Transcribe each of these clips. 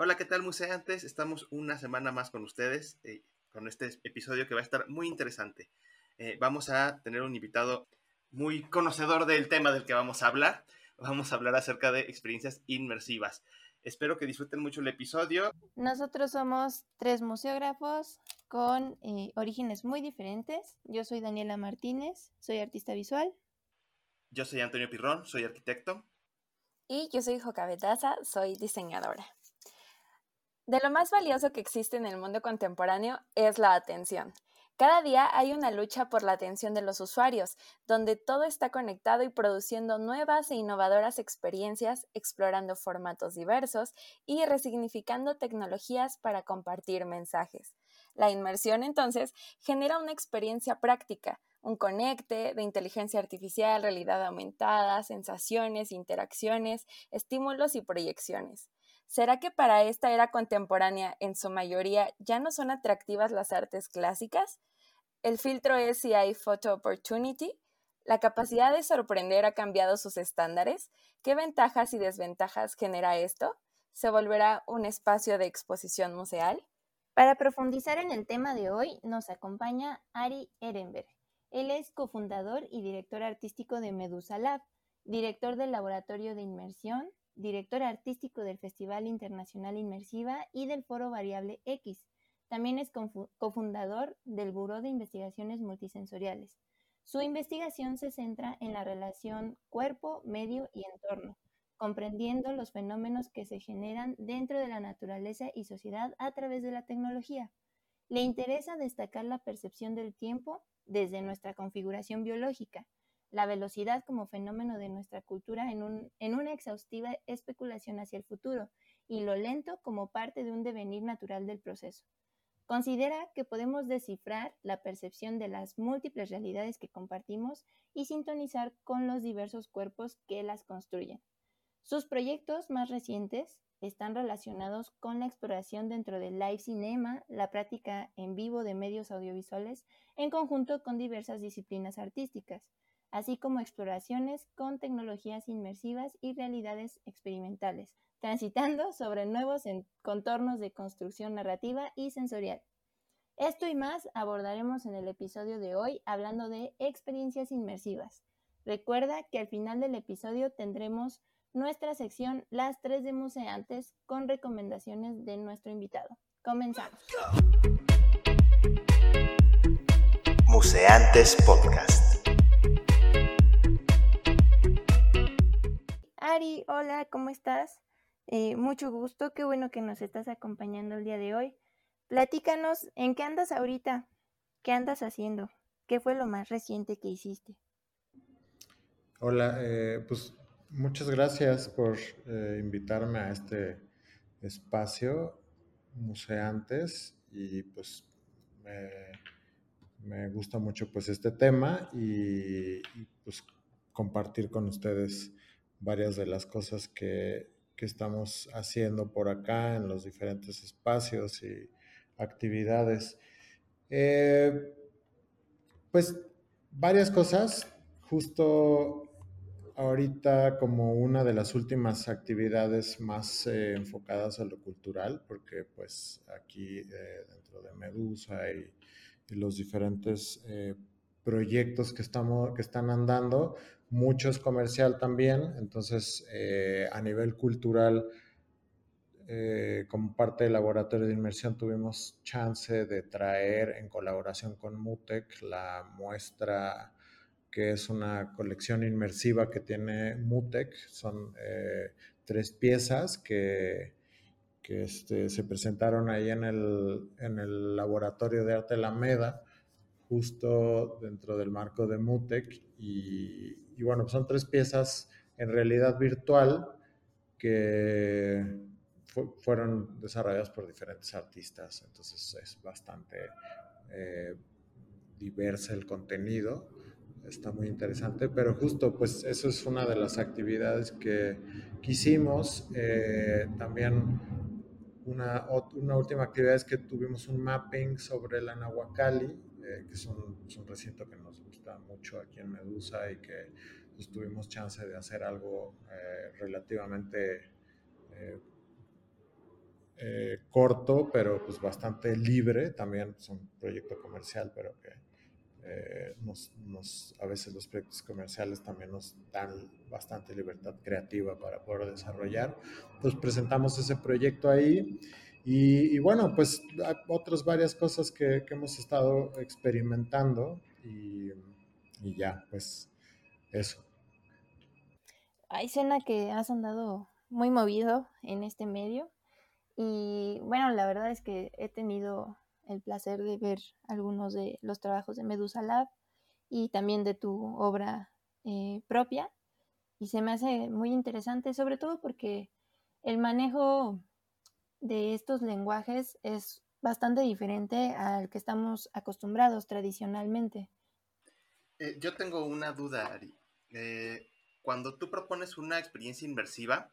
Hola, ¿qué tal, museantes? Estamos una semana más con ustedes, eh, con este episodio que va a estar muy interesante. Eh, vamos a tener un invitado muy conocedor del tema del que vamos a hablar. Vamos a hablar acerca de experiencias inmersivas. Espero que disfruten mucho el episodio. Nosotros somos tres museógrafos con eh, orígenes muy diferentes. Yo soy Daniela Martínez, soy artista visual. Yo soy Antonio Pirrón, soy arquitecto. Y yo soy Joca Betaza, soy diseñadora. De lo más valioso que existe en el mundo contemporáneo es la atención. Cada día hay una lucha por la atención de los usuarios, donde todo está conectado y produciendo nuevas e innovadoras experiencias, explorando formatos diversos y resignificando tecnologías para compartir mensajes. La inmersión, entonces, genera una experiencia práctica, un conecte de inteligencia artificial, realidad aumentada, sensaciones, interacciones, estímulos y proyecciones. ¿Será que para esta era contemporánea, en su mayoría, ya no son atractivas las artes clásicas? El filtro es si hay photo opportunity. ¿La capacidad de sorprender ha cambiado sus estándares? ¿Qué ventajas y desventajas genera esto? ¿Se volverá un espacio de exposición museal? Para profundizar en el tema de hoy, nos acompaña Ari Ehrenberg. Él es cofundador y director artístico de Medusa Lab, director del Laboratorio de Inmersión, director artístico del Festival Internacional Inmersiva y del Foro Variable X. También es cofundador del Buró de Investigaciones Multisensoriales. Su investigación se centra en la relación cuerpo, medio y entorno, comprendiendo los fenómenos que se generan dentro de la naturaleza y sociedad a través de la tecnología. Le interesa destacar la percepción del tiempo desde nuestra configuración biológica, la velocidad como fenómeno de nuestra cultura en, una exhaustiva especulación hacia el futuro y lo lento como parte de un devenir natural del proceso. Considera que podemos descifrar la percepción de las múltiples realidades que compartimos y sintonizar con los diversos cuerpos que las construyen. Sus proyectos más recientes están relacionados con la exploración dentro del live cinema, la práctica en vivo de medios audiovisuales, en conjunto con diversas disciplinas artísticas, así como exploraciones con tecnologías inmersivas y realidades experimentales, transitando sobre nuevos contornos de construcción narrativa y sensorial. Esto y más abordaremos en el episodio de hoy hablando de experiencias inmersivas. Recuerda que al final del episodio tendremos nuestra sección Las tres de Museantes con recomendaciones de nuestro invitado. Comenzamos. Museantes Podcast. Hola, ¿cómo estás? Eh, mucho gusto, qué bueno que nos estás acompañando el día de hoy. Platícanos, ¿en qué andas ahorita? ¿Qué andas haciendo? ¿Qué fue lo más reciente que hiciste? Hola, eh, pues muchas gracias por eh, invitarme a este espacio, Museantes, y pues me, gusta mucho pues este tema y, y pues compartir con ustedes varias de las cosas que, estamos haciendo por acá en los diferentes espacios y actividades. Eh, pues varias cosas, justo ahorita como una de las últimas actividades más eh, enfocadas a lo cultural, porque pues aquí eh, dentro de Medusa y los diferentes proyectos que, estamos, que están andando, mucho es comercial también, entonces eh, a nivel cultural, eh, como parte del laboratorio de inmersión, tuvimos chance de traer en colaboración con MUTEC la muestra que es una colección inmersiva que tiene MUTEC, son eh, tres piezas que, que este, se presentaron ahí en el, en el laboratorio de arte Alameda justo dentro del marco de MUTEC y, bueno, son tres piezas en realidad virtual que fueron desarrolladas por diferentes artistas, entonces es bastante eh, diverso el contenido, está muy interesante, pero justo pues eso es una de las actividades que quisimos, eh, también una, una, última actividad es que tuvimos un mapping sobre la Nahuacali eh, que son, un recinto que nos gusta mucho aquí en Medusa y que pues, tuvimos chance de hacer algo eh, relativamente eh, eh, corto, pero pues bastante libre, también es un proyecto comercial, pero que eh, nos, a veces los proyectos comerciales también nos dan bastante libertad creativa para poder desarrollar. Entonces presentamos ese proyecto ahí y, bueno, pues otras varias cosas que, hemos estado experimentando y, ya, pues eso. Hay escena que has andado muy movido en este medio y bueno, la verdad es que he tenido el placer de ver algunos de los trabajos de Medusa Lab y también de tu obra eh, propia. Y se me hace muy interesante, sobre todo porque el manejo de estos lenguajes es bastante diferente al que estamos acostumbrados tradicionalmente. Eh, yo tengo una duda, Ari. Eh, cuando tú propones una experiencia inmersiva,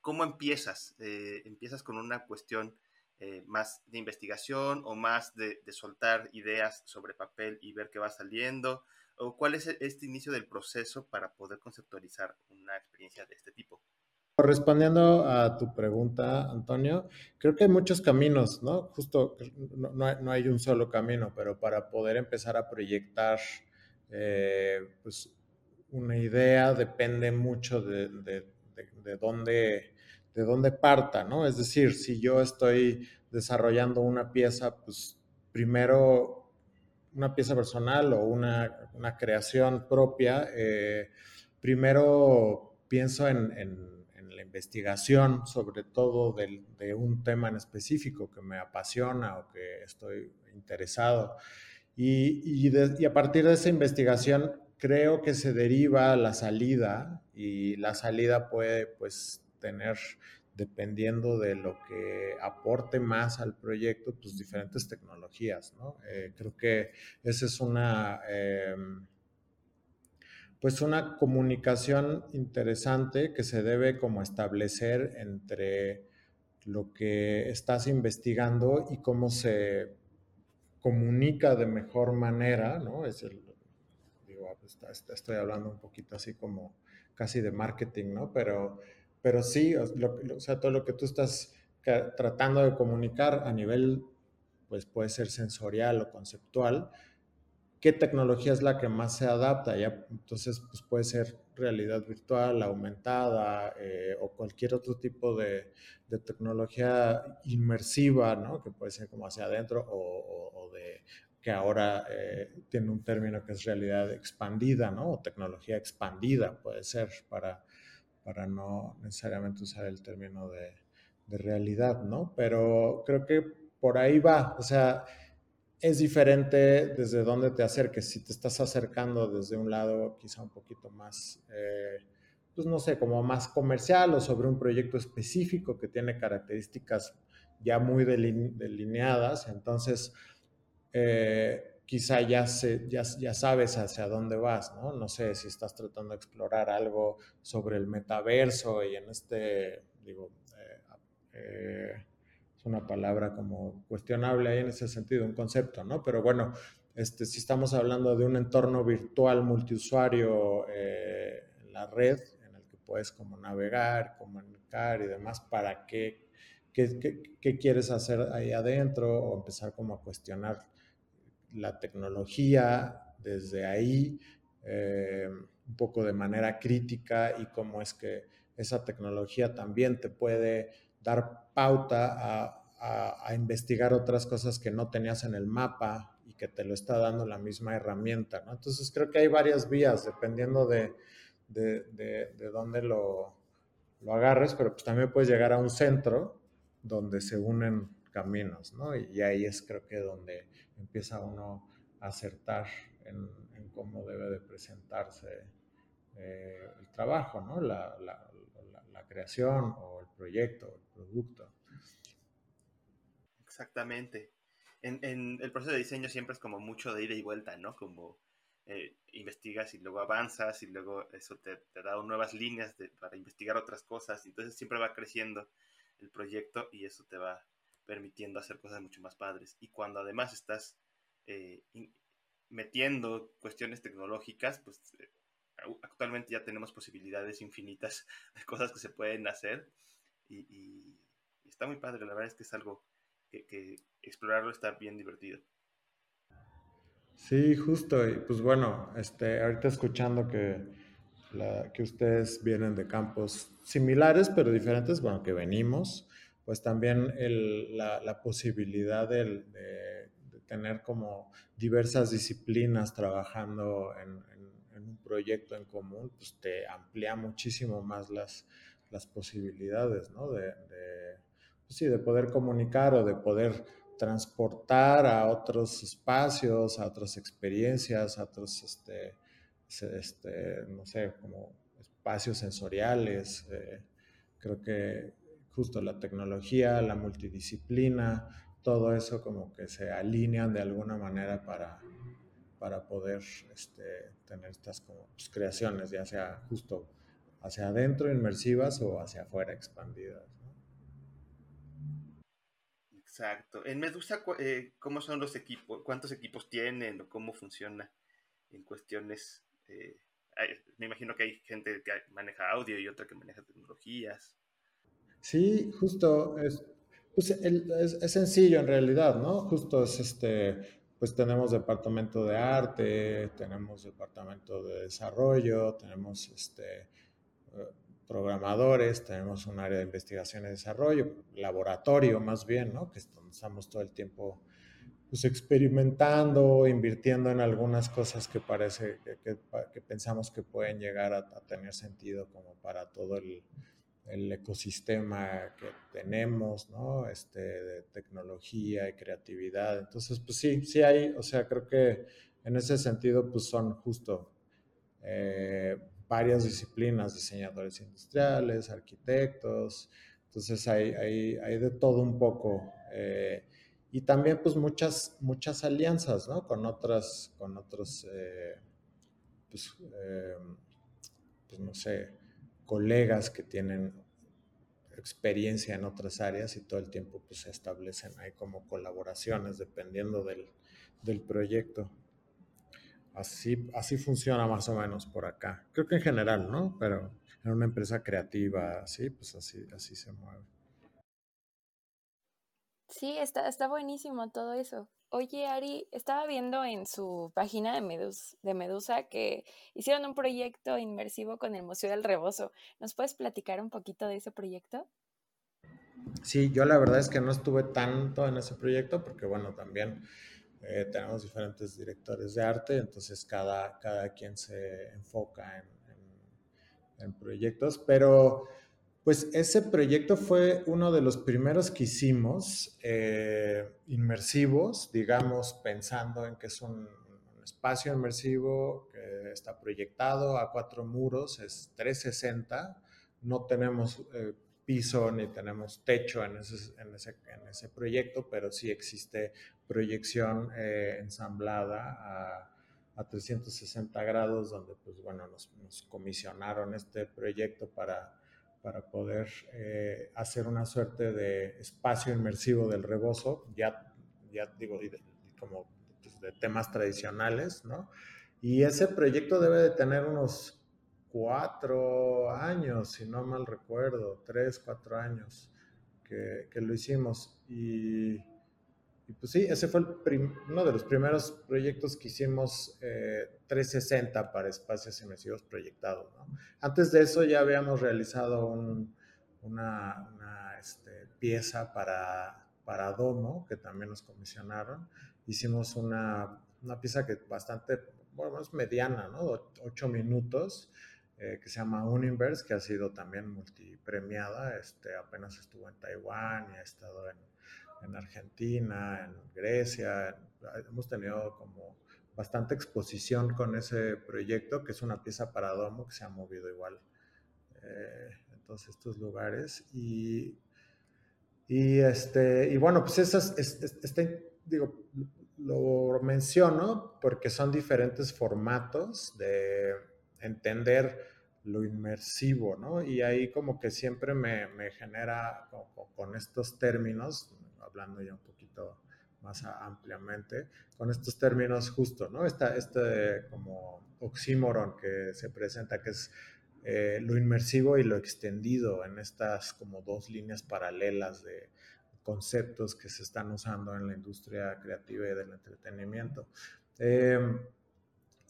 ¿cómo empiezas? ¿Empiezas con una cuestión eh, más de investigación o más de, soltar ideas sobre papel y ver qué va saliendo? ¿O cuál es este inicio del proceso para poder conceptualizar una experiencia de este tipo? Respondiendo a tu pregunta, Antonio, creo que hay muchos caminos, ¿no? Justo no, hay, un solo camino, pero para poder empezar a proyectar eh, pues una idea depende mucho de, de dónde de dónde parta, ¿no? Es decir, si yo estoy desarrollando una pieza, pues primero una pieza personal o una, creación propia, eh, primero pienso en, la investigación, sobre todo de un tema en específico que me apasiona o que estoy interesado. Y, y a partir de esa investigación creo que se deriva la salida y la salida puede pues tener, dependiendo de lo que aporte más al proyecto, pues diferentes tecnologías, ¿no? Eh, creo que esa es una, em, pues una comunicación interesante que se debe como establecer entre lo que estás investigando y cómo se comunica de mejor manera, ¿no? Es el, digo, estoy hablando un poquito así como casi de marketing, ¿no? Pero pero sí, o, sea, todo lo que tú estás tratando de comunicar a nivel, pues puede ser sensorial o conceptual, qué tecnología es la que más se adapta. Ya, entonces, pues puede ser realidad virtual, aumentada eh, o cualquier otro tipo de, tecnología inmersiva, ¿no? Que puede ser como hacia adentro o, de que ahora eh, tiene un término que es realidad expandida, ¿no? O tecnología expandida, puede ser para para no necesariamente usar el término de, realidad, ¿no? Pero creo que por ahí va, o sea, es diferente desde dónde te acerques. Si te estás acercando desde un lado quizá un poquito más, eh, pues no sé, como más comercial o sobre un proyecto específico que tiene características ya muy delineadas, entonces eh, quizá ya, ya, ya, sabes hacia dónde vas, ¿no? No sé si estás tratando de explorar algo sobre el metaverso y en este, digo, eh, eh, una palabra como cuestionable ahí en ese sentido, un concepto, ¿no? Pero bueno, este, si estamos hablando de un entorno virtual multiusuario eh, la red, en el que puedes como navegar, comunicar y demás, ¿para qué, qué, qué, qué quieres hacer ahí adentro? O empezar como a cuestionar la tecnología desde ahí, eh, un poco de manera crítica y cómo es que esa tecnología también te puede dar pauta a, investigar otras cosas que no tenías en el mapa y que te lo está dando la misma herramienta. Entonces creo que hay varias vías dependiendo de, de, dónde lo, lo, agarres, pero pues también puedes llegar a un centro donde se unen caminos, ¿no? Y ahí es creo que donde empieza uno a acertar en, cómo debe de presentarse eh, el trabajo, ¿no? La, creación o el proyecto, el producto. Exactamente. En, el proceso de diseño siempre es como mucho de ida y vuelta, ¿no? Como eh, investigas y luego avanzas y luego eso te, da nuevas líneas para investigar otras cosas. Entonces siempre va creciendo el proyecto y eso te va permitiendo hacer cosas mucho más padres. Y cuando además estás eh, metiendo cuestiones tecnológicas, pues eh, actualmente ya tenemos posibilidades infinitas de cosas que se pueden hacer y, está muy padre, la verdad es que es algo que, explorarlo está bien divertido. Sí, justo, y pues bueno, este, ahorita escuchando que, que ustedes vienen de campos similares pero diferentes, bueno, que venimos, pues también la, posibilidad de, tener como diversas disciplinas trabajando en, un proyecto en común, pues te amplía muchísimo más las, las posibilidades, ¿no? De, sí, de poder comunicar o de poder transportar a otros espacios, a otras experiencias, a otros, este, este no sé, como espacios sensoriales. Eh, creo que justo la tecnología, la multidisciplina, todo eso como que se alinean de alguna manera para, para poder este, tener estas como, pues, creaciones, ya sea justo hacia adentro inmersivas o hacia afuera expandidas. Exacto. En Medusa, eh, ¿cómo son los equipos? ¿Cuántos equipos tienen o cómo funciona en cuestiones? Eh, me imagino que hay gente que maneja audio y otra que maneja tecnologías. Sí, justo. Es, pues, es, sencillo en realidad, ¿no? Justo es este, pues tenemos departamento de arte, tenemos departamento de desarrollo, tenemos este, eh, programadores, tenemos un área de investigación y desarrollo, laboratorio más bien, ¿no? Que estamos todo el tiempo pues, experimentando, invirtiendo en algunas cosas que parece, que, pensamos que pueden llegar a, tener sentido como para todo el, el, ecosistema que tenemos, ¿no? Este, de tecnología y creatividad. Entonces, pues sí, sí hay, o sea, creo que en ese sentido, pues son justo... Eh, varias disciplinas, diseñadores industriales, arquitectos, entonces hay, hay, de todo un poco. Eh, y también pues muchas, muchas alianzas, ¿no? Con otras, con otros, eh, pues, eh, pues, no sé, colegas que tienen experiencia en otras áreas y todo el tiempo pues se establecen ahí como colaboraciones dependiendo del, del proyecto. Así, así funciona más o menos por acá. Creo que en general, ¿no? Pero en una empresa creativa, así, pues así, así se mueve. Sí, está, está buenísimo todo eso. Oye, Ari, estaba viendo en su página de, de Medusa que hicieron un proyecto inmersivo con el Museo del Rebozo. ¿Nos puedes platicar un poquito de ese proyecto? Sí, yo la verdad es que no estuve tanto en ese proyecto porque, bueno, también eh, tenemos diferentes directores de arte, entonces cada, cada quien se enfoca en, en, proyectos, pero pues ese proyecto fue uno de los primeros que hicimos eh, inmersivos, digamos, pensando en que es un, espacio inmersivo que está proyectado a cuatro muros, es 360, no tenemos... Eh, piso ni tenemos techo en ese, en ese, en ese proyecto, pero sí existe proyección eh, ensamblada a, a, 360 grados, donde pues bueno, nos, nos comisionaron este proyecto para, para poder eh, hacer una suerte de espacio inmersivo del rebozo, ya, ya digo, como pues, de temas tradicionales, ¿no? Y ese proyecto debe de tener unos cuatro años, si no mal recuerdo, tres, cuatro años que, lo hicimos. Y, pues sí, ese fue uno de los primeros proyectos que hicimos 360 eh, para espacios inmersivos proyectados. Antes de eso ya habíamos realizado una, este, pieza para, para Domo, que también nos comisionaron. Hicimos una, una pieza que bastante, bueno, es mediana, ¿no? Ocho minutos, eh, que se llama Universe, que ha sido también multipremiada. Este, apenas estuvo en Taiwán y ha estado en, en Argentina, en Grecia. hemos tenido como bastante exposición con ese proyecto, que es una pieza para domo que se ha movido igual eh, en todos estos lugares. Y, y, este, y bueno, pues esas, este, digo, lo menciono porque son diferentes formatos de entender lo inmersivo, ¿no? Y ahí como que siempre me, genera con, estos términos, hablando ya un poquito más ampliamente, con estos términos justo, ¿no? Esta, este como oxímoron que se presenta, que es eh, lo inmersivo y lo extendido en estas como dos líneas paralelas de conceptos que se están usando en la industria creativa y del entretenimiento. Em,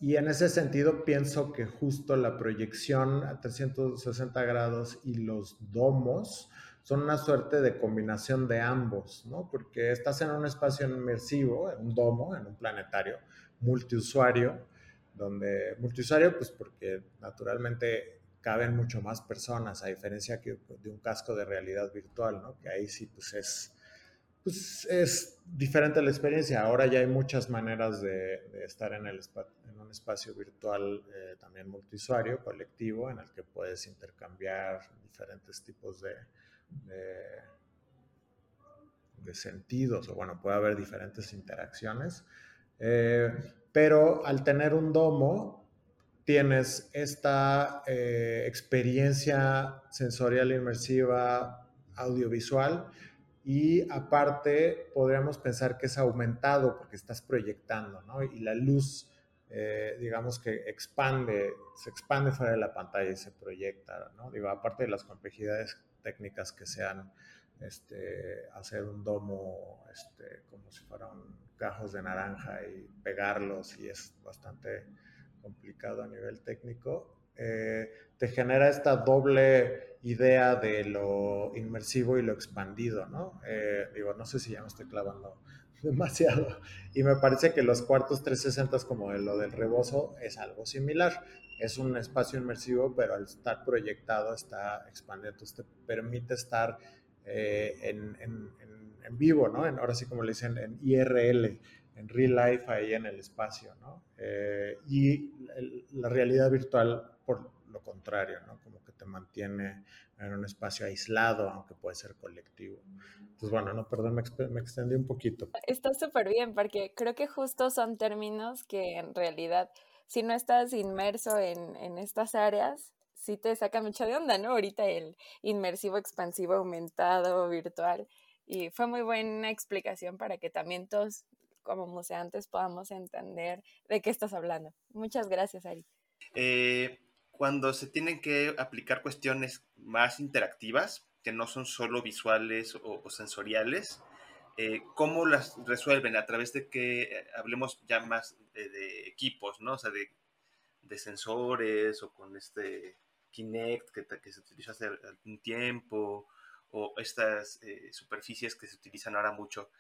y en ese sentido pienso que justo la proyección a 360 grados y los domos son una suerte de combinación de ambos, ¿no? Porque estás en un espacio inmersivo, en un domo, en un planetario multiusuario, donde multiusuario, pues porque naturalmente caben mucho más personas, a diferencia que de un casco de realidad virtual, ¿no? Que ahí sí, pues es, pues es diferente la experiencia. Ahora ya hay muchas maneras de, estar en, el, en un espacio virtual eh, también multiusuario, colectivo, en el que puedes intercambiar diferentes tipos de, de, sentidos, o bueno, puede haber diferentes interacciones. Eh, pero al tener un domo, tienes esta eh, experiencia sensorial inmersiva audiovisual y aparte podríamos pensar que es aumentado porque estás proyectando, ¿no? Y la luz, eh, digamos que expande, se expande fuera de la pantalla y se proyecta, ¿no? Digo, aparte de las complejidades técnicas que sean este, hacer un domo este, como si fueran cajos de naranja y pegarlos y es bastante complicado a nivel técnico, eh, te genera esta doble idea de lo inmersivo y lo expandido, ¿no? Eh, digo, no sé si ya me estoy clavando demasiado. Y me parece que los cuartos 360 como lo del rebozo es algo similar. Es un espacio inmersivo, pero al estar proyectado está expandido, entonces te permite estar eh, en, en, en, vivo, ¿no? En, ahora sí como le dicen, en IRL, en real life ahí en el espacio, ¿no? Eh, y la realidad virtual, por lo contrario, ¿no? Como que te mantiene en un espacio aislado, aunque puede ser colectivo. Entonces, bueno, no, perdón, me, me extendí un poquito. Está súper bien, porque creo que justo son términos que en realidad, si no estás inmerso en, en estas áreas, sí te saca mucho de onda, ¿no? Ahorita el inmersivo, expansivo, aumentado, virtual. Y fue muy buena explicación para que también todos como museantes podamos entender de qué estás hablando. Muchas gracias, Ari. Eh, cuando se tienen que aplicar cuestiones más interactivas, que no son solo visuales o, sensoriales, eh, ¿cómo las resuelven? A través de que eh, hablemos ya más de, equipos, ¿no? O sea, de, sensores o con este Kinect que, se utilizó hace algún tiempo, o estas superficies que se utilizan ahora mucho,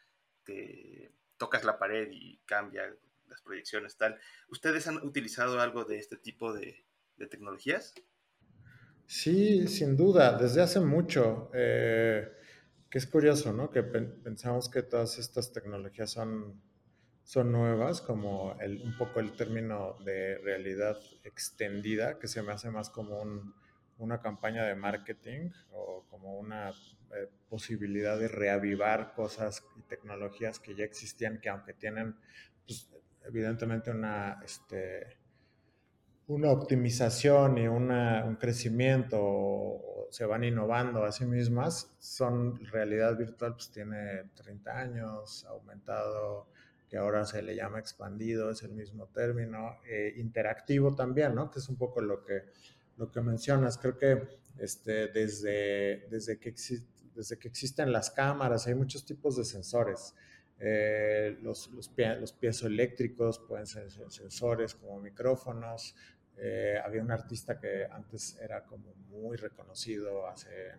que tocas la pared y cambia las proyecciones, tal. ¿Ustedes han utilizado algo de este tipo de, tecnologías? Sí, sin duda, desde hace mucho. Eh, que es curioso, ¿no? Que pensamos que todas estas tecnologías son, son nuevas, como el, un poco el término de realidad extendida, que se me hace más como una campaña de marketing o como una eh, posibilidad de reavivar cosas y tecnologías que ya existían, que aunque tienen, pues, evidentemente, una, este, una optimización y una, un crecimiento, se van innovando a sí mismas, son realidad virtual, pues tiene 30 años, aumentado, que ahora se le llama expandido, es el mismo término, eh, interactivo también, ¿no? Que es un poco lo que, lo que mencionas. Creo que este, desde, desde que desde que existen las cámaras, hay muchos tipos de sensores. Eh, los, los, piezoeléctricos pueden ser sensores como micrófonos. Eh, había un artista que antes era como muy reconocido hace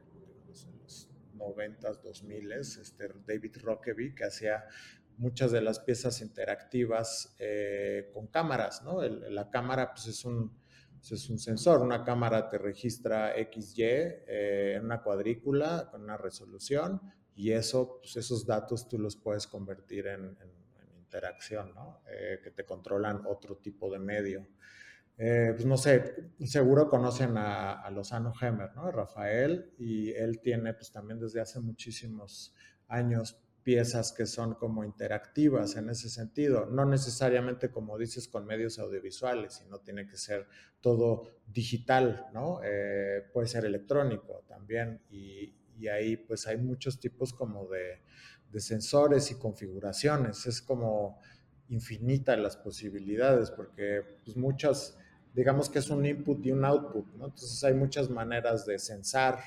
los 90s, 2000 este David Rockaby, que hacía muchas de las piezas interactivas eh, con cámaras, ¿no? la cámara pues es un, es un sensor, una cámara te registra XY eh, en una cuadrícula con una resolución y eso, pues esos datos tú los puedes convertir en, interacción, ¿no? Eh, que te controlan otro tipo de medio. Eh, pues no sé, seguro conocen a, Lozano Hemmer, ¿no? Rafael, y él tiene pues también desde hace muchísimos años piezas que son como interactivas en ese sentido, no necesariamente como dices con medios audiovisuales, sino tiene que ser todo digital, ¿no? Eh, puede ser electrónico también y, ahí pues hay muchos tipos como de, sensores y configuraciones, es como infinita las posibilidades porque pues muchas digamos que es un input y un output, ¿no? Entonces hay muchas maneras de sensar.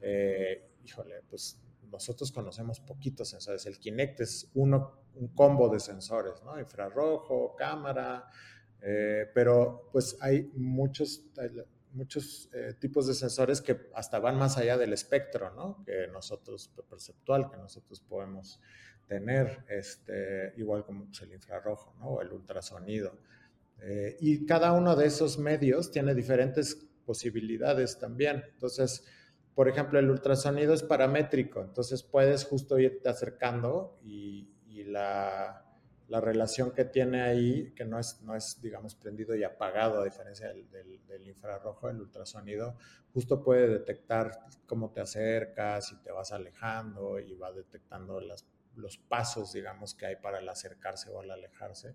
Eh, híjole, pues nosotros conocemos poquitos sensores. El Kinect es uno, un combo de sensores, ¿no? Infrarrojo, cámara, eh, pero pues hay muchos, muchos eh, tipos de sensores que hasta van más allá del espectro, ¿no? Que nosotros, perceptual, que nosotros podemos tener, este, igual como pues, el infrarrojo, ¿no? O el ultrasonido. Eh, y cada uno de esos medios tiene diferentes posibilidades también. Entonces, por ejemplo, el ultrasonido es paramétrico, entonces puedes justo irte acercando y, la, relación que tiene ahí, que no es, no es, digamos, prendido y apagado a diferencia del, infrarrojo, el ultrasonido, justo puede detectar cómo te acercas y te vas alejando y va detectando los pasos, digamos, que hay para el acercarse o el alejarse.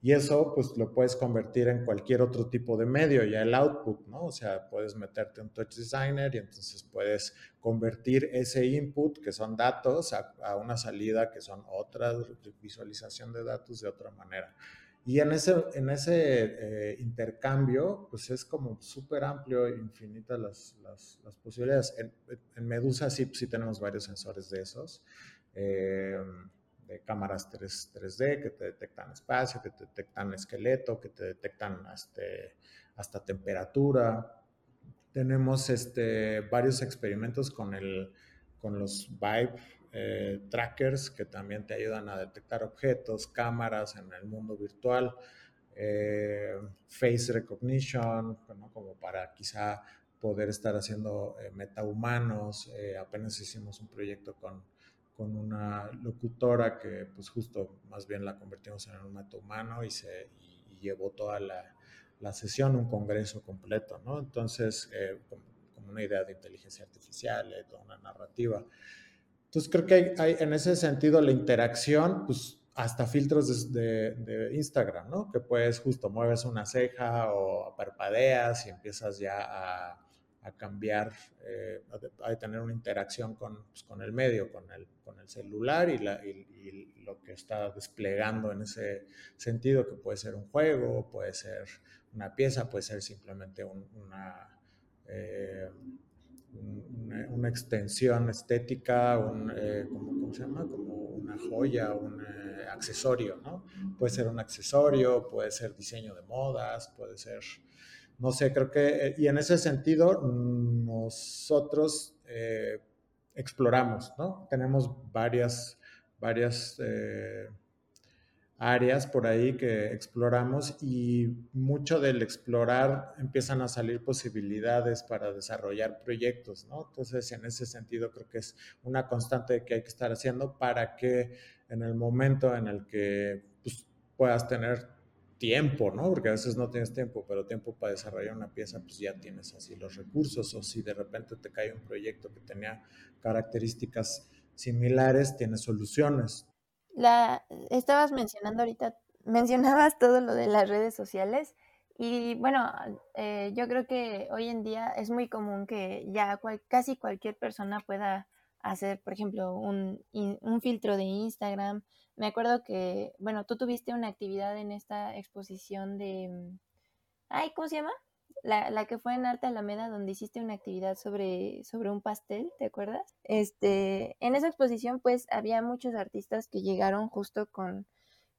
Y eso pues lo puedes convertir en cualquier otro tipo de medio, ya el output, ¿no? O sea, puedes meterte un touch designer y entonces puedes convertir ese input, que son datos, a, una salida que son otra visualización de datos de otra manera. Y en ese, en ese eh, intercambio, pues es como súper amplio infinitas las, las, las, posibilidades. En, en, Medusa sí, sí tenemos varios sensores de esos. Eh, de cámaras 3, d que te detectan espacio, que te detectan esqueleto, que te detectan este, hasta temperatura. Tenemos este, varios experimentos con, los Vibe eh, trackers que también te ayudan a detectar objetos, cámaras en el mundo virtual, eh, face recognition, como para quizá poder estar haciendo eh, metahumanos. apenas hicimos un proyecto con con una locutora que pues justo más bien la convertimos en un meta humano y, se, llevó toda la, la, sesión, un congreso completo, ¿no? Entonces, eh, como, una idea de inteligencia artificial, eh, toda una narrativa. Entonces, creo que hay, en ese sentido la interacción, pues hasta filtros de, de, Instagram, ¿no? Que puedes justo mueves una ceja o parpadeas y empiezas ya a a cambiar, eh, a, tener una interacción con, pues, el medio, con el, celular y, lo que está desplegando en ese sentido, que puede ser un juego, puede ser una pieza, puede ser simplemente una, eh, una, extensión estética, eh, ¿cómo, se llama? Como una joya, un accesorio, ¿no? Puede ser un accesorio, puede ser diseño de modas, puede ser no sé, creo que, eh, y en ese sentido, nosotros eh, exploramos, ¿no? Tenemos varias, varias eh, áreas por ahí que exploramos y mucho del explorar empiezan a salir posibilidades para desarrollar proyectos, ¿no? Entonces, en ese sentido, creo que es una constante que hay que estar haciendo para que en el momento en el que pues, puedas tener tiempo, ¿no? Porque a veces no tienes tiempo, pero tiempo para desarrollar una pieza, pues ya tienes así los recursos, o si de repente te cae un proyecto que tenía características similares, tienes soluciones. La, estabas mencionando ahorita, mencionabas todo lo de las redes sociales y bueno, eh, yo creo que hoy en día es muy común que ya casi cualquier persona pueda hacer, por ejemplo, un, un filtro de Instagram, me acuerdo que, bueno, tú tuviste una actividad en esta exposición de, mm, ay, ¿cómo se llama? La, la, que fue en Arte Alameda, donde hiciste una actividad sobre, sobre un pastel, ¿te acuerdas? Este, en esa exposición, pues, había muchos artistas que llegaron justo con,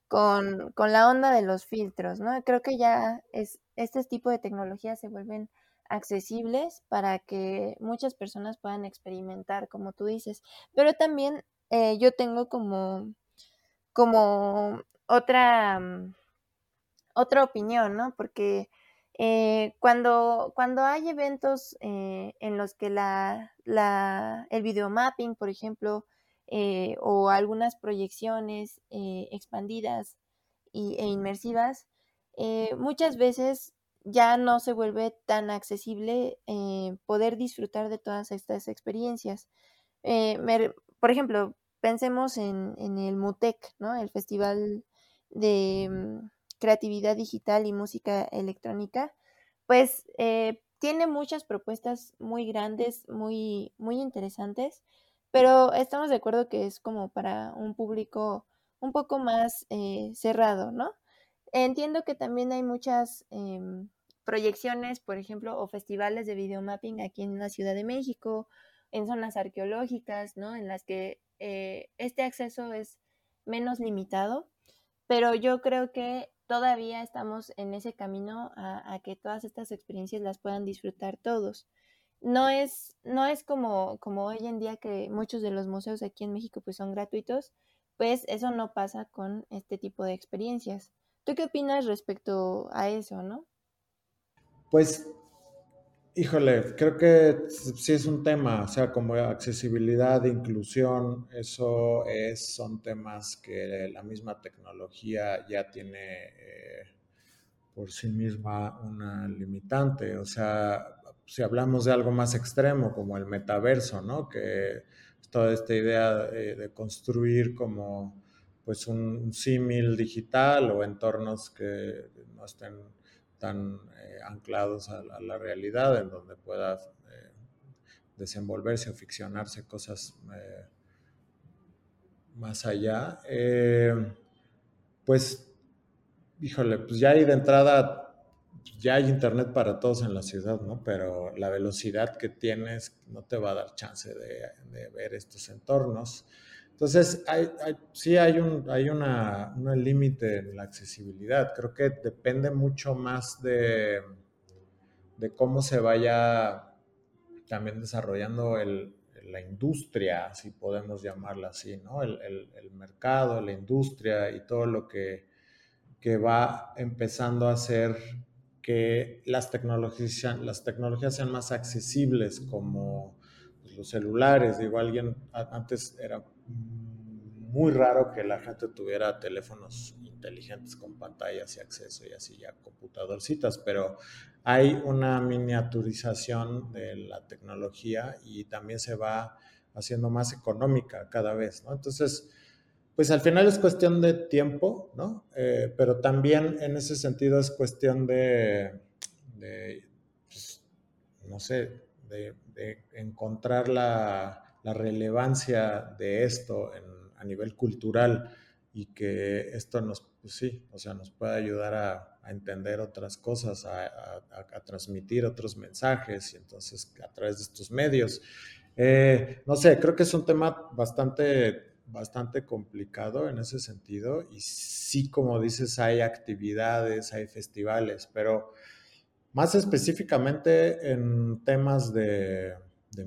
con, con la onda de los filtros, ¿no? Creo que ya es, este tipo de tecnologías se vuelven accesibles para que muchas personas puedan experimentar, como tú dices. Pero también eh, yo tengo como como otra, mm, otra opinión, ¿no? Porque eh, cuando, cuando hay eventos eh, en los que la, la, el videomapping, por ejemplo, eh, o algunas proyecciones expandidas y, e inmersivas, muchas veces ya no se vuelve tan accesible poder disfrutar de todas estas experiencias. por ejemplo, pensemos en, el MUTEC, ¿no? El Festival de mm, Creatividad Digital y Música Electrónica, pues eh, tiene muchas propuestas muy grandes, muy, muy interesantes, pero estamos de acuerdo que es como para un público un poco más eh, cerrado, ¿no? Entiendo que también hay muchas em, proyecciones, por ejemplo, o festivales de videomapping aquí en la Ciudad de México, en zonas arqueológicas, ¿no? En las que eh, este acceso es menos limitado, pero yo creo que todavía estamos en ese camino a, que todas estas experiencias las puedan disfrutar todos. No es, no es como, como hoy en día que muchos de los museos aquí en México pues son gratuitos, pues eso no pasa con este tipo de experiencias. ¿Tú qué opinas respecto a eso, no? Pues, híjole, creo que sí es un tema, o sea, como accesibilidad, inclusión, eso es, son temas que la misma tecnología ya tiene eh, por sí misma una limitante. O sea, si hablamos de algo más extremo como el metaverso, ¿no? Que toda esta idea de, construir como pues un, símil digital o entornos que no estén tan eh, anclados a la, realidad, en donde pueda eh, desenvolverse o ficcionarse cosas eh, más allá. pues, híjole, pues ya hay de entrada ya hay internet para todos en la ciudad, ¿no? Pero la velocidad que tienes no te va a dar chance de, ver estos entornos. Entonces, sí hay un hay una, límite en la accesibilidad. Creo que depende mucho más de, de cómo se vaya también desarrollando la industria, si podemos llamarla así, ¿no? El, el, mercado, la industria y todo lo que, que va empezando a ser que las tecnologías, las tecnologías sean más accesibles como los celulares. Digo, alguien antes era muy raro que la gente tuviera teléfonos inteligentes con pantallas y acceso y así ya computadorcitas, pero hay una miniaturización de la tecnología y también se va haciendo más económica cada vez, ¿no? Entonces, pues al final es cuestión de tiempo, ¿no? Eh, pero también en ese sentido es cuestión de, pues, no sé, de, encontrar la, relevancia de esto a nivel cultural y que esto nos, pues sí, o sea, nos pueda ayudar a, entender otras cosas, a, transmitir otros mensajes y entonces a través de estos medios. Eh, no sé, creo que es un tema bastante bastante complicado en ese sentido y sí, como dices, hay actividades, hay festivales, pero más específicamente en temas de,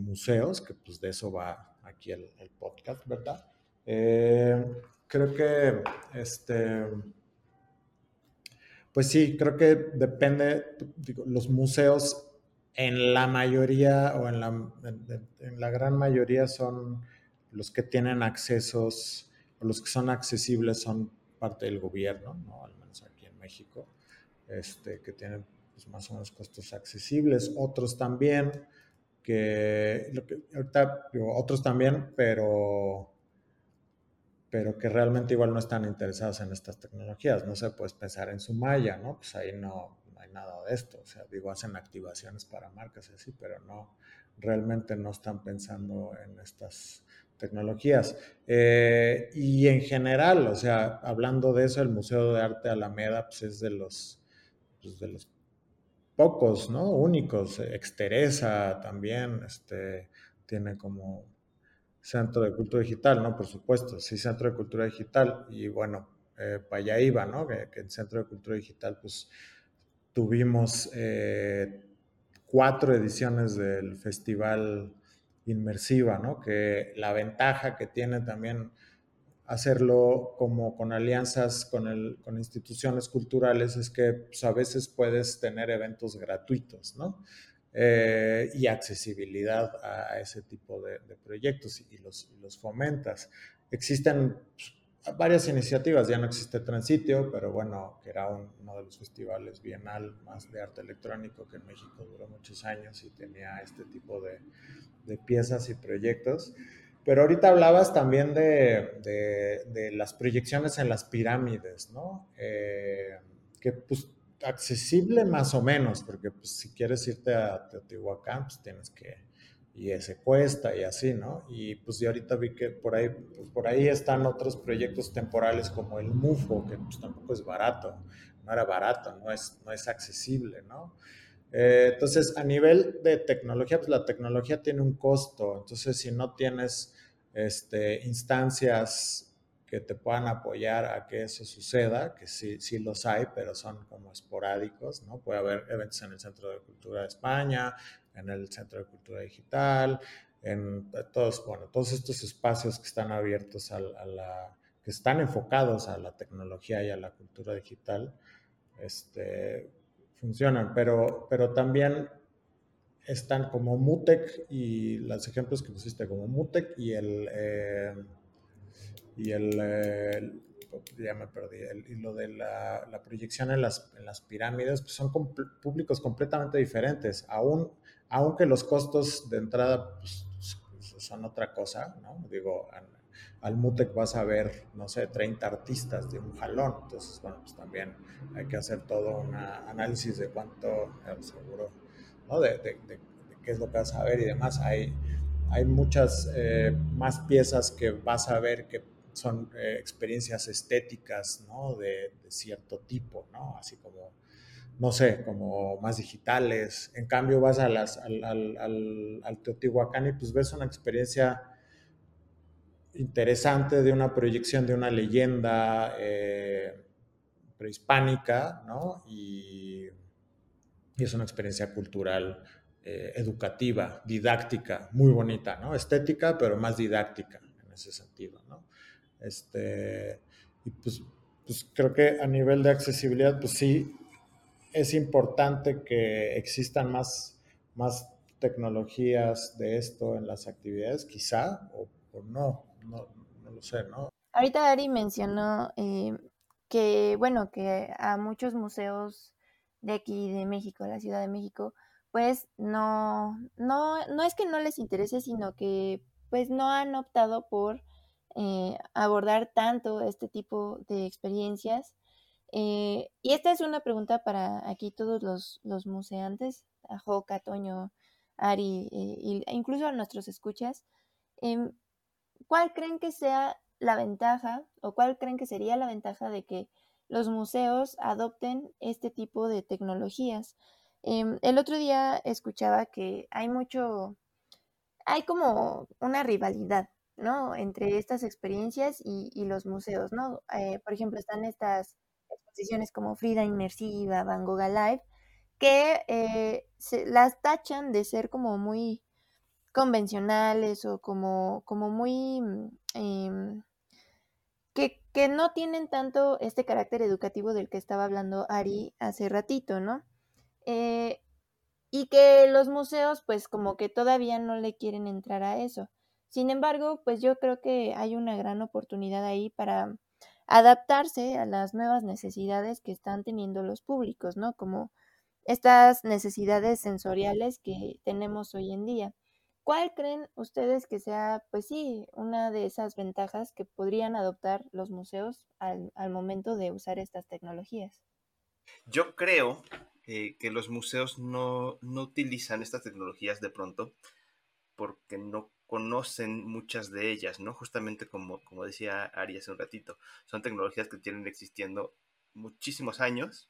museos, que pues de eso va aquí el, podcast, ¿verdad? Eh, creo que este... Pues sí, creo que depende, los museos en la mayoría o en la, en la gran mayoría son los que tienen accesos o los que son accesibles son parte del gobierno, ¿no? al menos aquí en México, este, que tienen pues, más o menos costos accesibles, otros también, que, lo que ahorita otros también, pero, pero que realmente igual no están interesados en estas tecnologías. No se puede pensar en su malla, ¿no? Pues ahí no, no hay nada de esto. O sea, digo, hacen activaciones para marcas y así, pero no, realmente no están pensando en estas tecnologías. Eh, y en general, o sea, hablando de eso, el Museo de Arte Alameda pues, es de los, pues, de los pocos, ¿no? Únicos. Exteresa también este, tiene como Centro de Cultura Digital, ¿no? Por supuesto, sí, Centro de Cultura Digital. Y bueno, eh, para allá iba, ¿no? Que, que, el Centro de Cultura Digital, pues tuvimos eh, cuatro ediciones del Festival inmersiva, ¿no? Que la ventaja que tiene también hacerlo como con alianzas con, el, con instituciones culturales es que pues, a veces puedes tener eventos gratuitos, ¿no? Eh, y accesibilidad a, ese tipo de, proyectos y los, los, fomentas. Existen pues, varias iniciativas, ya no existe Transitio, pero bueno, que era uno de los festivales bienal más de arte electrónico que en México duró muchos años y tenía este tipo de, de piezas y proyectos. Pero ahorita hablabas también de, de, las proyecciones en las pirámides, ¿no? Eh, que pues accesible más o menos, porque pues, si quieres irte a Teotihuacán, pues tienes que y ese cuesta y así, ¿no? Y pues de ahorita vi que por ahí, pues, por ahí están otros proyectos temporales como el MUFO, que pues tampoco es barato, no era barato, no es, no es accesible, ¿no? Eh, entonces, a nivel de tecnología, pues la tecnología tiene un costo, entonces si no tienes este, instancias que te puedan apoyar a que eso suceda, que sí, sí los hay, pero son como esporádicos, ¿no? Puede haber eventos en el Centro de Cultura de España, en el Centro de Cultura Digital, en todos, bueno, todos estos espacios que están abiertos a, la, que están enfocados a la tecnología y a la cultura digital, este, funcionan, pero, pero también están como Mutec y los ejemplos que pusiste como Mutec y el, eh, y el, ya me perdí, y lo de la, la proyección en las, en las pirámides, pues son públicos completamente diferentes, aún aunque los costos de entrada pues, son otra cosa, ¿no? Digo, al, MUTEC vas a ver, no sé, 30 artistas de un jalón, entonces, bueno, pues también hay que hacer todo un análisis de cuánto, eh, seguro, ¿no? De, qué es lo que vas a ver y demás. Hay, hay muchas eh, más piezas que vas a ver que son eh, experiencias estéticas, ¿no? De, de, cierto tipo, ¿no? Así como no sé, como más digitales. En cambio, vas a las, al, al, al, Teotihuacán y pues ves una experiencia interesante de una proyección de una leyenda eh, prehispánica, ¿no? Y, es una experiencia cultural, eh, educativa, didáctica, muy bonita, ¿no? Estética, pero más didáctica en ese sentido, ¿no? Este, y pues, pues creo que a nivel de accesibilidad, pues sí, es importante que existan más, más tecnologías de esto en las actividades, quizá, o, no, no, lo sé, ¿no? Ahorita Ari mencionó eh, que, bueno, que a muchos museos de aquí, de México, la Ciudad de México, pues no, no, no es que no les interese, sino que pues no han optado por eh, abordar tanto este tipo de experiencias eh, y esta es una pregunta para aquí todos los, los museantes, a Joca, Toño, Ari, e incluso a nuestros escuchas. ¿Cuál creen que sea la ventaja o cuál creen que sería la ventaja de que los museos adopten este tipo de tecnologías? Em, el otro día escuchaba que hay mucho, hay como una rivalidad, ¿no? Entre estas experiencias y, los museos, ¿no? Eh, por ejemplo, están estas exposiciones como Frida Inmersiva, Van Gogh Alive, que eh, las tachan de ser como muy convencionales o como, como muy... Mm, em, que, que, no tienen tanto este carácter educativo del que estaba hablando Ari hace ratito, ¿no? Eh, y que los museos pues como que todavía no le quieren entrar a eso. Sin embargo, pues yo creo que hay una gran oportunidad ahí para adaptarse a las nuevas necesidades que están teniendo los públicos, ¿no? Como estas necesidades sensoriales que tenemos hoy en día. ¿Cuál creen ustedes que sea, pues sí, una de esas ventajas que podrían adoptar los museos al, momento de usar estas tecnologías? Yo creo eh, que los museos no, no utilizan estas tecnologías de pronto porque no conocen muchas de ellas, ¿no? Justamente como, como decía Ari hace un ratito, son tecnologías que tienen existiendo muchísimos años,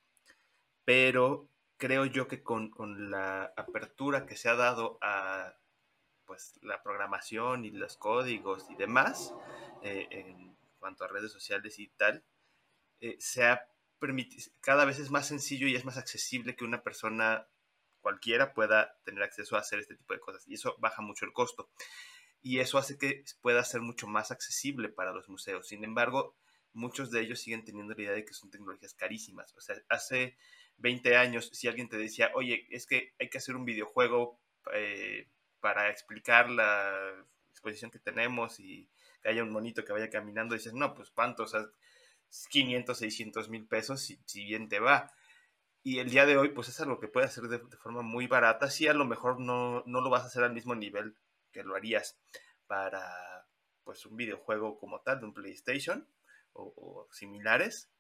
pero creo yo que con, la apertura que se ha dado a pues, la programación y los códigos y demás, eh, en cuanto a redes sociales y tal, eh, se ha permitido, cada vez es más sencillo y es más accesible que una persona cualquiera pueda tener acceso a hacer este tipo de cosas y eso baja mucho el costo y eso hace que pueda ser mucho más accesible para los museos. Sin embargo, muchos de ellos siguen teniendo la idea de que son tecnologías carísimas. O sea, hace 20 años, si alguien te decía, oye, es que hay que hacer un videojuego eh, para explicar la exposición que tenemos y que haya un monito que vaya caminando, dices, no, pues cuánto, o sea, 500, 600 mil pesos, si, bien te va. Y el día de hoy, pues es algo que puede hacer de, forma muy barata. Sí, a lo mejor no, no lo vas a hacer al mismo nivel que lo harías para pues un videojuego como tal de un PlayStation o, similares,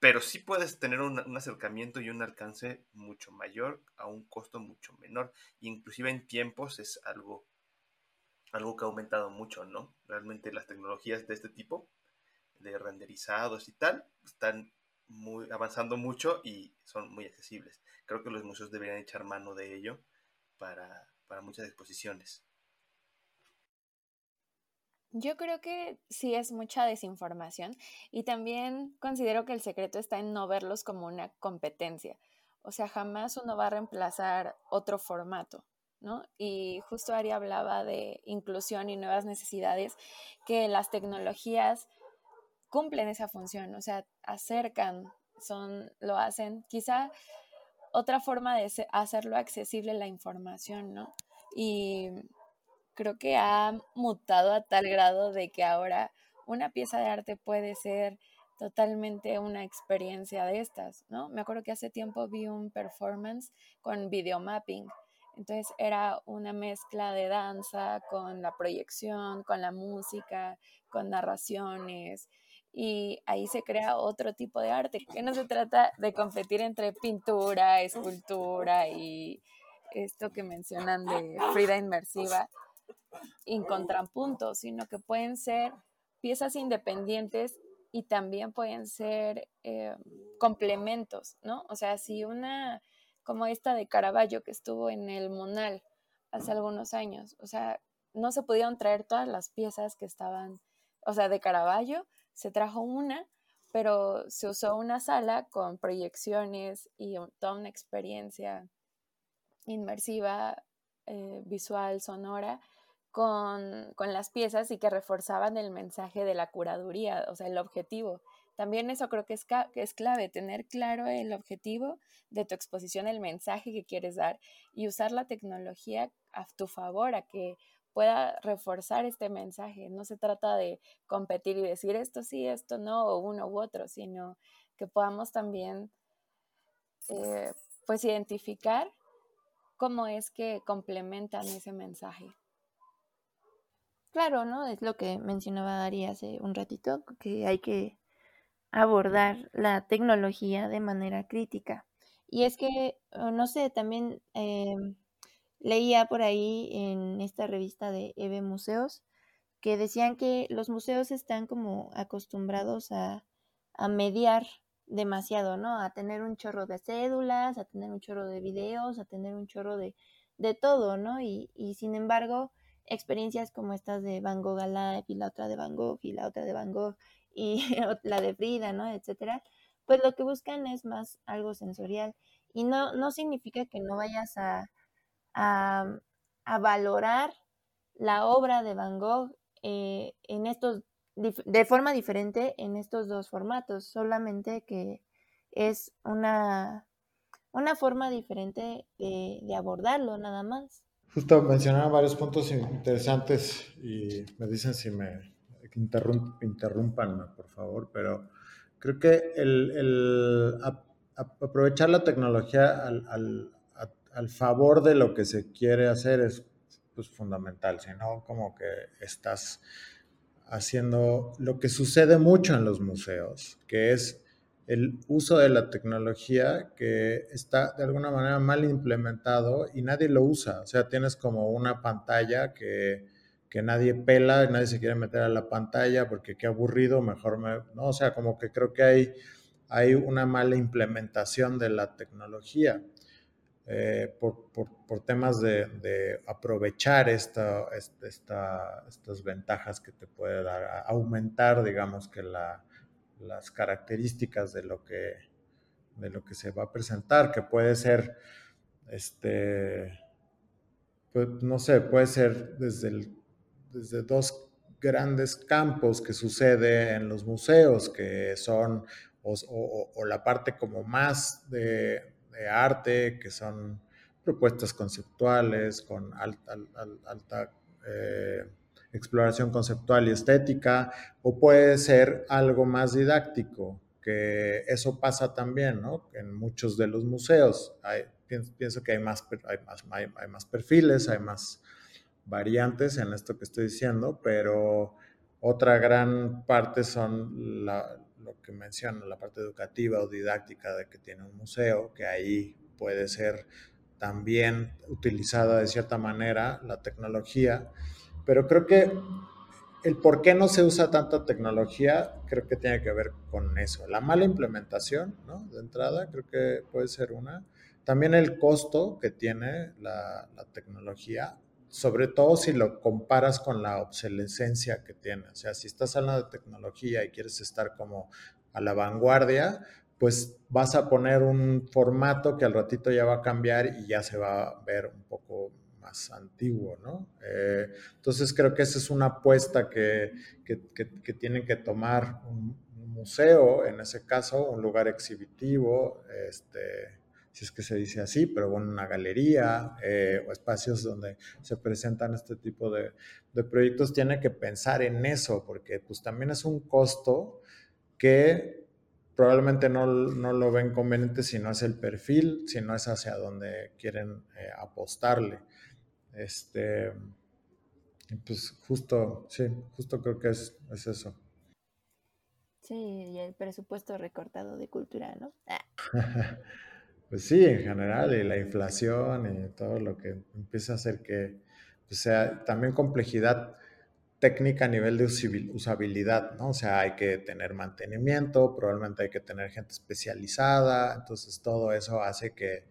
pero sí puedes tener un, acercamiento y un alcance mucho mayor a un costo mucho menor, inclusive en tiempos es algo algo que ha aumentado mucho, ¿no? Realmente las tecnologías de este tipo, de renderizados y tal, están muy, avanzando mucho y son muy accesibles. Creo que los museos deberían echar mano de ello para, para muchas exposiciones. Yo creo que sí es mucha desinformación y también considero que el secreto está en no verlos como una competencia. O sea, jamás uno va a reemplazar otro formato, ¿no? Y justo Ari hablaba de inclusión y nuevas necesidades, que las tecnologías cumplen esa función, o sea, acercan, son, lo hacen. Quizá otra forma de hacerlo accesible la información, ¿no? Y creo que ha mutado a tal grado de que ahora una pieza de arte puede ser totalmente una experiencia de estas, ¿no? Me acuerdo que hace tiempo vi un performance con videomapping. Entonces era una mezcla de danza con la proyección, con la música, con narraciones, y ahí se crea otro tipo de arte, que no se trata de competir entre pintura, escultura y esto que mencionan de Frida inmersiva en contrapunto, sino que pueden ser piezas independientes y también pueden ser eh, complementos, ¿no? O sea, si una como esta de Caravaggio que estuvo en el Monal hace algunos años, o sea, no se pudieron traer todas las piezas que estaban, o sea, de Caravaggio, se trajo una, pero se usó una sala con proyecciones y toda una experiencia inmersiva, eh, visual, sonora, con, las piezas y que reforzaban el mensaje de la curaduría, o sea, el objetivo. También eso creo que es, es clave, tener claro el objetivo de tu exposición, el mensaje que quieres dar y usar la tecnología a tu favor, a que pueda reforzar este mensaje. No se trata de competir y decir esto sí, esto no, o uno u otro, sino que podamos también eh, pues identificar cómo es que complementan ese mensaje. Claro, ¿no? Es lo que mencionaba Ari hace un ratito, que hay que abordar la tecnología de manera crítica. Y es que, no sé, también em, leía por ahí en esta revista de EVE Museos que decían que los museos están como acostumbrados a, a mediar demasiado, ¿no? A tener un chorro de cédulas, a tener un chorro de videos, a tener un chorro de, de todo, ¿no? Y, y sin embargo, experiencias como estas de Van Gogh Alive y la otra de Van Gogh y la otra de Van Gogh y la de Frida, ¿no? Etcétera, pues lo que buscan es más algo sensorial y no, no significa que no vayas a, a, valorar la obra de Van Gogh eh, en estos, de forma diferente en estos dos formatos, solamente que es una, una forma diferente de, abordarlo nada más. Justo mencionaron varios puntos interesantes y me dicen si me interrumpan, por favor, pero creo que el, aprovechar la tecnología al, al favor de lo que se quiere hacer es pues, fundamental, si no, como que estás haciendo lo que sucede mucho en los museos, que es el uso de la tecnología que está de alguna manera mal implementado y nadie lo usa. O sea, tienes como una pantalla que, que nadie pela, nadie se quiere meter a la pantalla porque qué aburrido, mejor me... ¿no? O sea, como que creo que hay, hay una mala implementación de la tecnología. Eh, por, por, temas de, aprovechar esta, esta, estas ventajas que te puede dar, aumentar, digamos, que la, las características de lo, que, de lo que se va a presentar, que puede ser, este, pues, no sé, puede ser desde, desde dos grandes campos que sucede en los museos, que son o la parte como más de, de arte, que son propuestas conceptuales con alta, alta eh, exploración conceptual y estética, o puede ser algo más didáctico, que eso pasa también, ¿no? En muchos de los museos. pienso, que hay más, hay, más, hay, más perfiles, hay más variantes en esto que estoy diciendo, pero otra gran parte son lo que menciona, la parte educativa o didáctica de que tiene un museo, que ahí puede ser también utilizada de cierta manera la tecnología Pero creo que el por qué no se usa tanta tecnología, creo que tiene que ver con eso. La mala implementación, ¿no? De entrada, creo que puede ser una. También el costo que tiene la, tecnología, sobre todo si lo comparas con la obsolescencia que tiene. O sea, si estás hablando de tecnología y quieres estar como a la vanguardia, pues vas a poner un formato que al ratito ya va a cambiar y ya se va a ver un poco antiguo, ¿no? Eh, entonces creo que esa es una apuesta que, que, tienen que tomar un, museo, en ese caso, un lugar exhibitivo, este, si es que se dice así, pero bueno, una galería eh, o espacios donde se presentan este tipo de, de, proyectos, tiene que pensar en eso, porque pues también es un costo que probablemente no, no lo ven conveniente si no es el perfil, si no es hacia donde quieren eh, apostarle. Este, pues justo, sí, justo creo que es, es eso. Sí, y el presupuesto recortado de cultura, ¿no? Ah. pues sí, en general, y la inflación y todo lo que empieza a hacer que pues, sea también complejidad técnica a nivel de usabilidad, ¿no? O sea, hay que tener mantenimiento, probablemente hay que tener gente especializada, entonces todo eso hace que,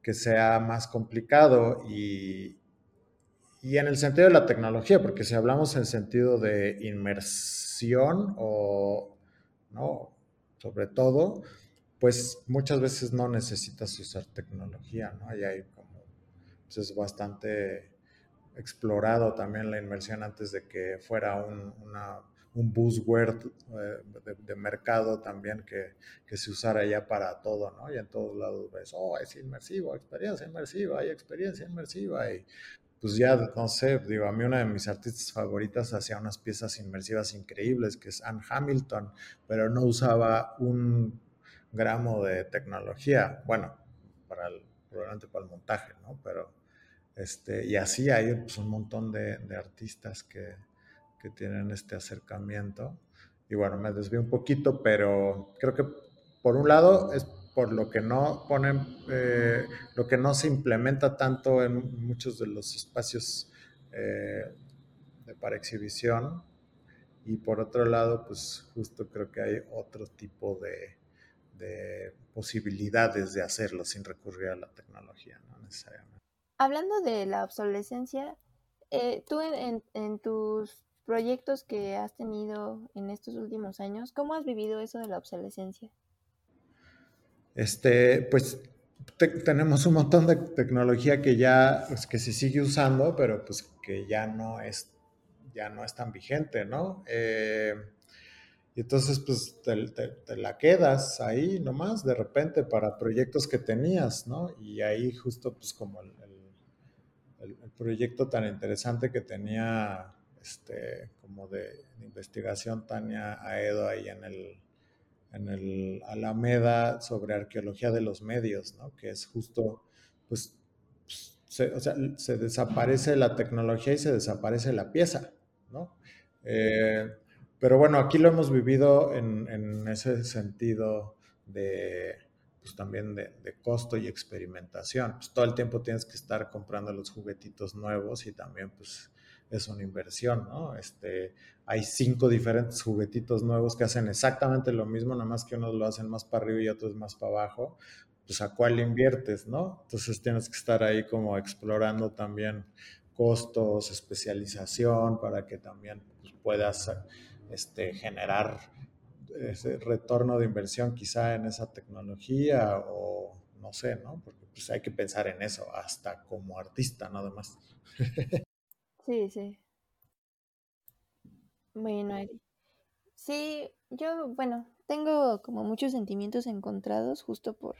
que sea más complicado y, y en el sentido de la tecnología, porque si hablamos en sentido de inmersión o, ¿no? Sobre todo, pues muchas veces no necesitas usar tecnología, ¿no? Y hay como, pues es bastante explorado también la inmersión antes de que fuera un, una, un buzzword eh, de, mercado también que, que, se usara ya para todo, ¿no? Y en todos lados ves, oh, es inmersivo, experiencia inmersiva, hay experiencia inmersiva y pues ya, no sé, digo, a mí una de mis artistas favoritas hacía unas piezas inmersivas increíbles, que es Anne Hamilton, pero no usaba un gramo de tecnología, bueno, para el, probablemente para el montaje, ¿no? Pero, este, y así hay pues, un montón de, artistas que, que tienen este acercamiento. Y bueno, me desvío un poquito, pero creo que por un lado es por lo que no ponen, eh, lo que no se implementa tanto en muchos de los espacios eh, de para exhibición. Y por otro lado, pues justo creo que hay otro tipo de, posibilidades de hacerlo sin recurrir a la tecnología, no necesariamente. Hablando de la obsolescencia, eh, tú en, en, tus proyectos que has tenido en estos últimos años, ¿cómo has vivido eso de la obsolescencia? Este, pues tenemos un montón de tecnología que ya, pues, que se sigue usando, pero pues que ya no es, ya no es tan vigente, ¿no? Eh, y entonces, pues te, la quedas ahí nomás de repente para proyectos que tenías, ¿no? Y ahí justo, pues como el, el, proyecto tan interesante que tenía, este, como de, de investigación Tania Aedo ahí en el, en el Alameda sobre arqueología de los medios, ¿no? Que es justo, pues, se, o sea, se desaparece la tecnología y se desaparece la pieza, ¿no? Eh, pero bueno, aquí lo hemos vivido en, en ese sentido de, pues también de, de, costo y experimentación. Pues todo el tiempo tienes que estar comprando los juguetitos nuevos y también, pues, es una inversión, ¿no? Este, hay cinco diferentes juguetitos nuevos que hacen exactamente lo mismo, nada más que unos lo hacen más para arriba y otros más para abajo, pues a cuál inviertes, ¿no? Entonces tienes que estar ahí como explorando también costos, especialización, para que también pues, puedas este, generar ese retorno de inversión quizá en esa tecnología o no sé, ¿no? Porque pues hay que pensar en eso hasta como artista nada más. Sí, sí. Bueno, Sí, yo, bueno, tengo como muchos sentimientos encontrados justo por,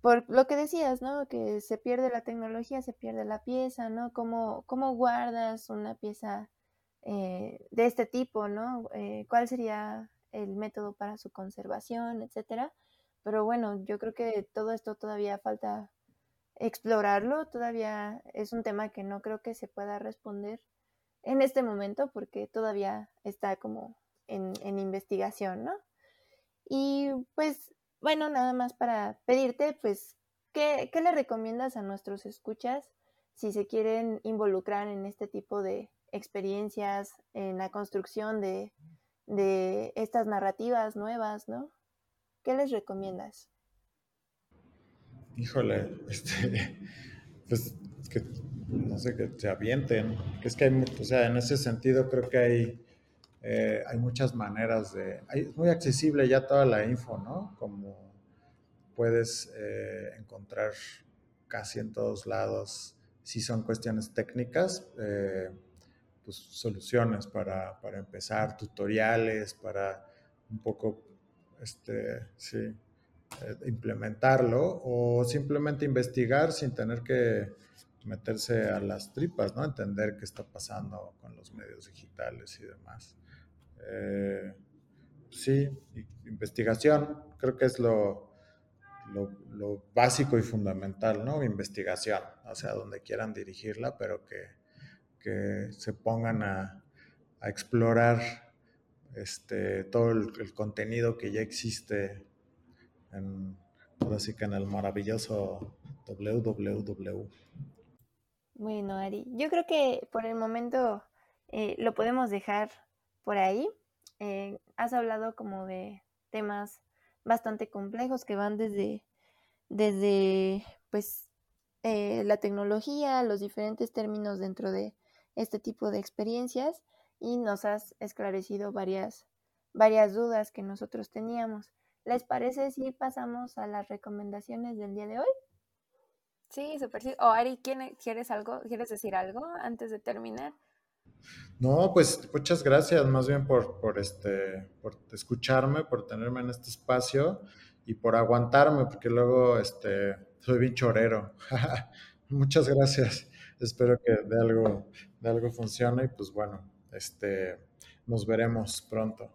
por lo que decías, ¿no? Que se pierde la tecnología, se pierde la pieza, ¿no? ¿Cómo, cómo guardas una pieza eh, de este tipo, ¿no? Eh, ¿Cuál sería el método para su conservación, etcétera? Pero bueno, yo creo que todo esto todavía falta explorarlo. Todavía es un tema que no creo que se pueda responder en este momento porque todavía está como en, investigación, ¿no? Y pues, bueno, nada más para pedirte, pues, ¿qué, le recomiendas a nuestros escuchas si se quieren involucrar en este tipo de, experiencias, en la construcción de, de estas narrativas nuevas, ¿no? ¿Qué les recomiendas? Híjole, este, pues que no sé, que se avienten. Es que hay, o sea, en ese sentido creo que hay, eh, hay muchas maneras de, es muy accesible ya toda la info, ¿no? Como puedes eh, encontrar casi en todos lados, si son cuestiones técnicas, eh, pues soluciones para, para, empezar, tutoriales, para un poco, este, sí, implementarlo o simplemente investigar sin tener que meterse a las tripas, ¿no? Entender qué está pasando con los medios digitales y demás. Eh, sí, investigación, creo que es lo, lo, básico y fundamental, ¿no? Investigación, o sea, donde quieran dirigirla, pero que, que se pongan a, a explorar este, todo el, contenido que ya existe en, así que en el maravilloso www. Bueno, Ari, yo creo que por el momento eh, lo podemos dejar por ahí. Eh, has hablado como de temas bastante complejos que van desde, desde pues, eh, la tecnología, los diferentes términos dentro de este tipo de experiencias y nos has esclarecido varias, varias dudas que nosotros teníamos. ¿Les parece si pasamos a las recomendaciones del día de hoy? Sí, súper sí. O Ari, ¿quieres algo? ¿Quieres decir algo antes de terminar? No, pues muchas gracias más bien por, por, este, por escucharme, por tenerme en este espacio y por aguantarme, porque luego este, soy bien chorero. muchas gracias. Espero que de algo, de algo funcione y pues bueno, este, nos veremos pronto.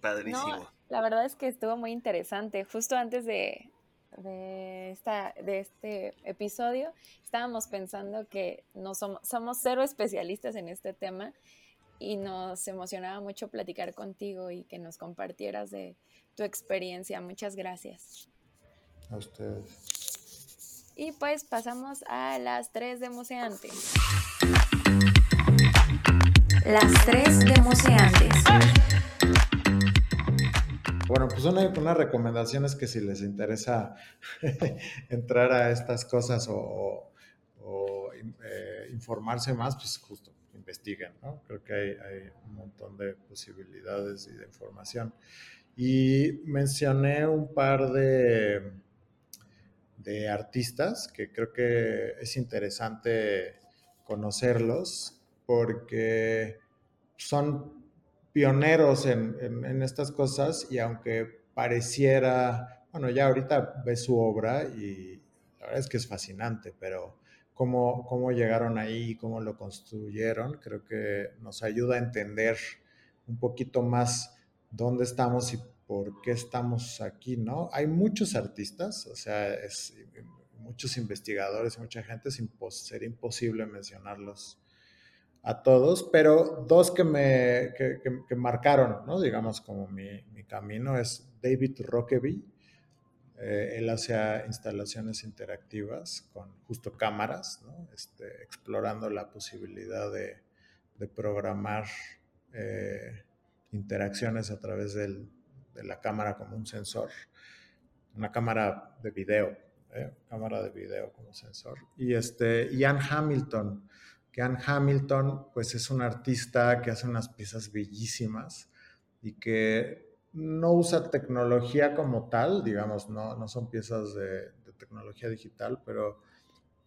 Padrísimo. La verdad es que estuvo muy interesante. Justo antes de, de, esta, de este episodio, estábamos pensando que no somos, somos cero especialistas en este tema y nos emocionaba mucho platicar contigo y que nos compartieras de tu experiencia. Muchas gracias. A ustedes. Y pues pasamos a las tres de Museantes. Las tres de Museantes. Bueno, pues una, una recomendación es que si les interesa entrar a estas cosas o, eh, informarse más, pues justo investiguen, ¿no? Creo que hay, un montón de posibilidades y de información. Y mencioné un par de, de artistas que creo que es interesante conocerlos porque son pioneros en, estas cosas y aunque pareciera, bueno, ya ahorita ves su obra y la verdad es que es fascinante, pero cómo, cómo llegaron ahí, cómo lo construyeron, creo que nos ayuda a entender un poquito más dónde estamos y por qué estamos aquí, ¿no? Hay muchos artistas, o sea, es, muchos investigadores, mucha gente, es sería imposible mencionarlos a todos, pero dos que me que, marcaron, ¿no? digamos, como mi, mi camino es David Rockaby. Eh, él hace instalaciones interactivas con justo cámaras, este, explorando la posibilidad de, de programar eh, interacciones a través del, de la cámara como un sensor, una cámara de video, ¿eh? cámara de video como sensor. Y este, Ian Hamilton, que Ann Hamilton, pues es un artista que hace unas piezas bellísimas y que no usa tecnología como tal, digamos, no, no son piezas de, tecnología digital, pero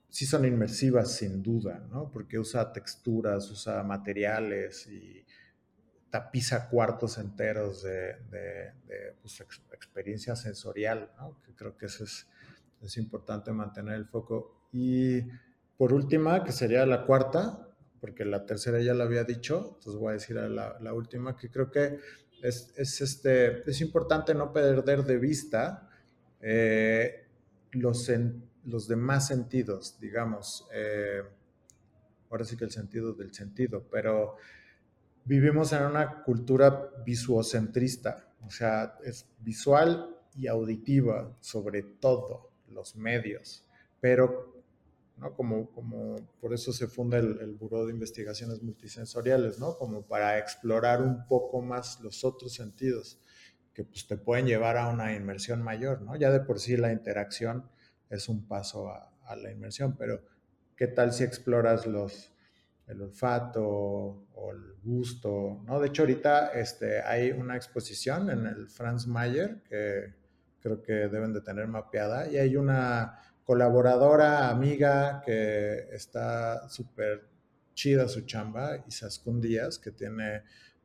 sí son inmersivas sin duda, ¿no? Porque usa texturas, usa materiales y tapiza cuartos enteros de, de, pues, experiencia sensorial, ¿no? Que creo que eso es, es importante mantener el foco. Y por última, que sería la cuarta, porque la tercera ya la había dicho, entonces voy a decir la, última, que creo que es, este, es importante no perder de vista eh, los, los demás sentidos, digamos. Eh, ahora sí que el sentido del sentido, pero vivimos en una cultura visuocentrista, o sea, es visual y auditiva sobre todo los medios, pero ¿no? Como, como por eso se funda el, el Buró de Investigaciones Multisensoriales, ¿no? Como para explorar un poco más los otros sentidos que pues, te pueden llevar a una inmersión mayor, ¿no? Ya de por sí la interacción es un paso a, a la inmersión, pero ¿qué tal si exploras los, el olfato o el gusto, ¿no? De hecho, ahorita este, hay una exposición en el Franz Mayer que creo que deben de tener mapeada y hay una colaboradora, amiga que está súper chida su chamba, Isaskun Díaz, que tiene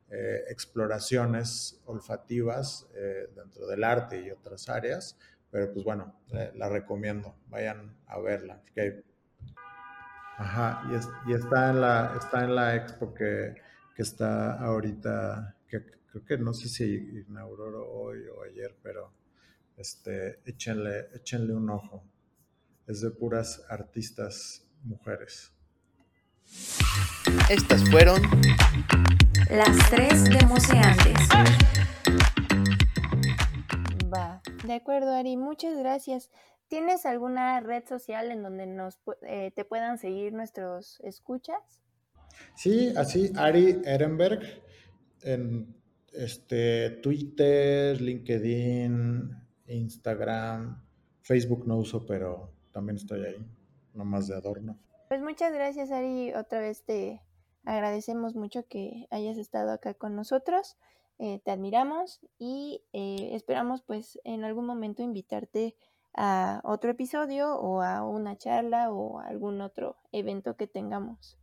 eh, exploraciones olfativas eh, dentro del arte y otras áreas, pero pues bueno, la recomiendo, vayan a verla, Ajá, y, y, está, en la, está en la expo que, que, está ahorita, creo que no sé si inauguró hoy o ayer, pero este, échenle, échenle un ojo. Es de puras artistas mujeres. Estas fueron las tres demoseantes. Va, de acuerdo, Ari, muchas gracias. ¿Tienes alguna red social en donde nos eh, te puedan seguir nuestros escuchas? Sí, así, Ari Ehrenberg, en este, Twitter, LinkedIn, Instagram, Facebook no uso, pero también estoy ahí, nomás de adorno. Pues muchas gracias, Ari. Otra vez te agradecemos mucho que hayas estado acá con nosotros. Eh, te admiramos y eh, esperamos pues en algún momento invitarte a otro episodio o a una charla o a algún otro evento que tengamos.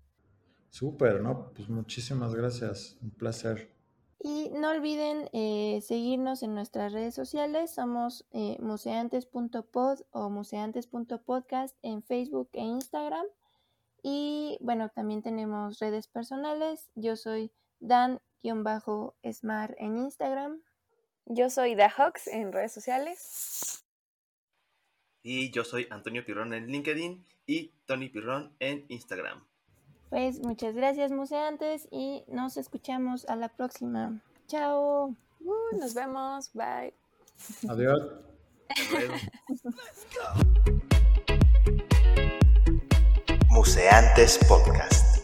Súper, ¿no? Pues muchísimas gracias, un placer. Y no olviden eh, seguirnos en nuestras redes sociales, somos eh, museantes.pod o museantes.podcast en Facebook e Instagram. Y bueno, también tenemos redes personales, yo soy Dan-Smart en Instagram. Yo soy Dahox en redes sociales. Y yo soy Antonio Pirrón en LinkedIn y Tony Pirrón en Instagram. Pues muchas gracias, museantes, y nos escuchamos a la próxima. Chao. Uh, nos vemos. Bye. Adiós. Museantes Podcast.